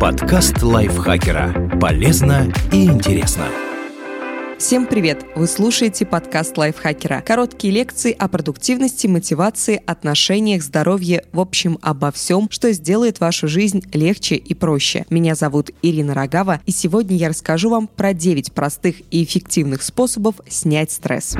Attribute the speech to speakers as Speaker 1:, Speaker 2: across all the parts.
Speaker 1: Подкаст лайфхакера. Полезно и интересно.
Speaker 2: Всем привет! Вы слушаете подкаст лайфхакера. Короткие лекции о продуктивности, мотивации, отношениях, здоровье, в общем, обо всем, что сделает вашу жизнь легче и проще. Меня зовут Ирина Рогава, и сегодня я расскажу вам про 9 простых и эффективных способов снять стресс.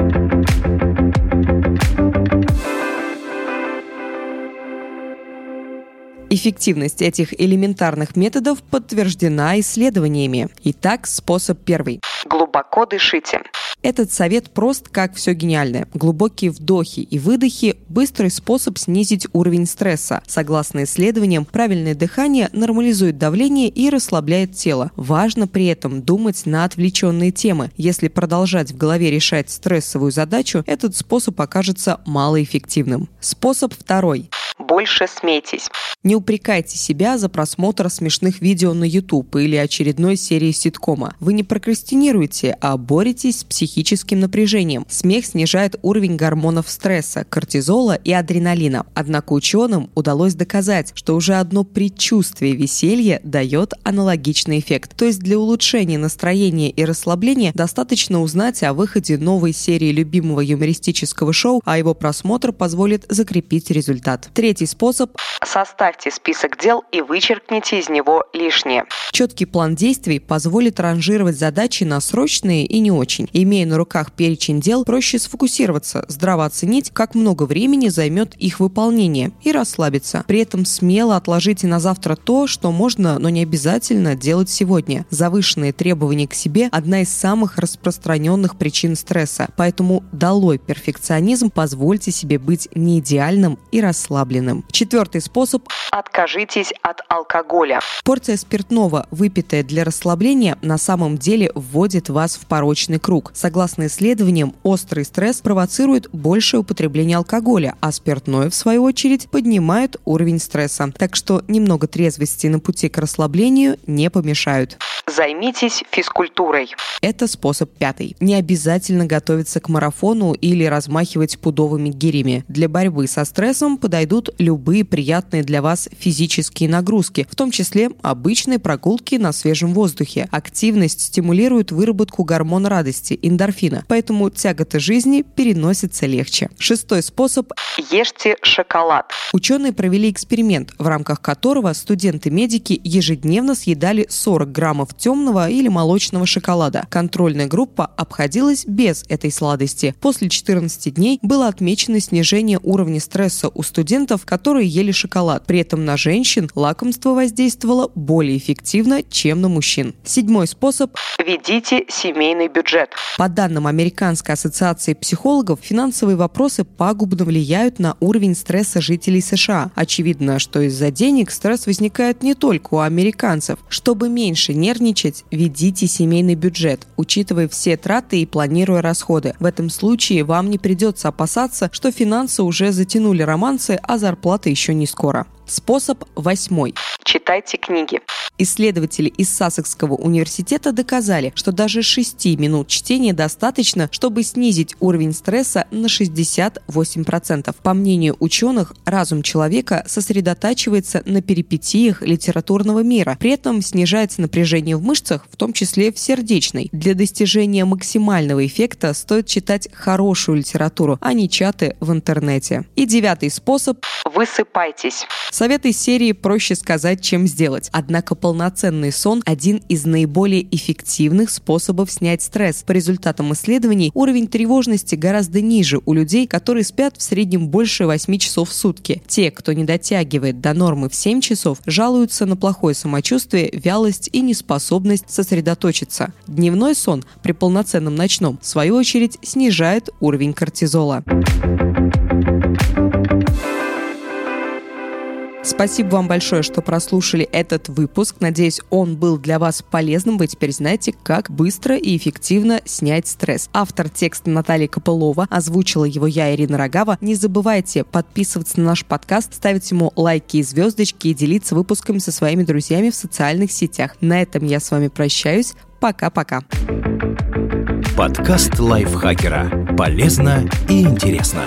Speaker 2: Эффективность этих элементарных методов подтверждена исследованиями. Итак, способ первый. Глубоко дышите. Этот совет прост, как все гениальное. Глубокие вдохи и выдохи – быстрый способ снизить уровень стресса. Согласно исследованиям, правильное дыхание нормализует давление и расслабляет тело. Важно при этом думать на отвлеченные темы. Если продолжать в голове решать стрессовую задачу, этот способ окажется малоэффективным. Способ второй больше смейтесь. Не упрекайте себя за просмотр смешных видео на YouTube или очередной серии ситкома. Вы не прокрастинируете, а боретесь с психическим напряжением. Смех снижает уровень гормонов стресса, кортизола и адреналина. Однако ученым удалось доказать, что уже одно предчувствие веселья дает аналогичный эффект. То есть для улучшения настроения и расслабления достаточно узнать о выходе новой серии любимого юмористического шоу, а его просмотр позволит закрепить результат. Третий способ – составьте список дел и вычеркните из него лишнее. Четкий план действий позволит ранжировать задачи на срочные и не очень. Имея на руках перечень дел, проще сфокусироваться, здраво оценить, как много времени займет их выполнение и расслабиться. При этом смело отложите на завтра то, что можно, но не обязательно делать сегодня. Завышенные требования к себе – одна из самых распространенных причин стресса, поэтому долой перфекционизм, позвольте себе быть неидеальным и расслабленным расслабленным. Четвертый способ – откажитесь от алкоголя. Порция спиртного, выпитая для расслабления, на самом деле вводит вас в порочный круг. Согласно исследованиям, острый стресс провоцирует большее употребление алкоголя, а спиртное, в свою очередь, поднимает уровень стресса. Так что немного трезвости на пути к расслаблению не помешают. Займитесь физкультурой. Это способ пятый. Не обязательно готовиться к марафону или размахивать пудовыми гирями. Для борьбы со стрессом подойдут любые приятные для вас физические нагрузки, в том числе обычные прогулки на свежем воздухе. Активность стимулирует выработку гормона радости – эндорфина, поэтому тяготы жизни переносятся легче. Шестой способ – ешьте шоколад. Ученые провели эксперимент, в рамках которого студенты-медики ежедневно съедали 40 граммов темного или молочного шоколада. Контрольная группа обходилась без этой сладости. После 14 дней было отмечено снижение уровня стресса у студентов, которые ели шоколад. При этом на женщин лакомство воздействовало более эффективно, чем на мужчин. Седьмой способ – ведите семейный бюджет. По данным Американской ассоциации психологов, финансовые вопросы пагубно влияют на уровень стресса жителей США. Очевидно, что из-за денег стресс возникает не только у американцев. Чтобы меньше нервничать, ведите семейный бюджет, учитывая все траты и планируя расходы. В этом случае вам не придется опасаться, что финансы уже затянули романсы, а зарплата еще не скоро. Способ восьмой. Читайте книги. Исследователи из Сассекского университета доказали, что даже 6 минут чтения достаточно, чтобы снизить уровень стресса на 68%. По мнению ученых, разум человека сосредотачивается на перипетиях литературного мира. При этом снижается напряжение в мышцах, в том числе в сердечной. Для достижения максимального эффекта стоит читать хорошую литературу, а не чаты в интернете. И девятый способ – высыпайтесь. Совет из серии проще сказать, чем сделать. Однако полноценный сон – один из наиболее эффективных способов снять стресс. По результатам исследований, уровень тревожности гораздо ниже у людей, которые спят в среднем больше 8 часов в сутки. Те, кто не дотягивает до нормы в 7 часов, жалуются на плохое самочувствие, вялость и неспособность сосредоточиться. Дневной сон при полноценном ночном, в свою очередь, снижает уровень кортизола. Спасибо вам большое, что прослушали этот выпуск. Надеюсь, он был для вас полезным. Вы теперь знаете, как быстро и эффективно снять стресс. Автор текста Наталья Копылова, озвучила его я, Ирина Рогава. Не забывайте подписываться на наш подкаст, ставить ему лайки и звездочки и делиться выпусками со своими друзьями в социальных сетях. На этом я с вами прощаюсь. Пока-пока.
Speaker 1: Подкаст лайфхакера. Полезно и интересно.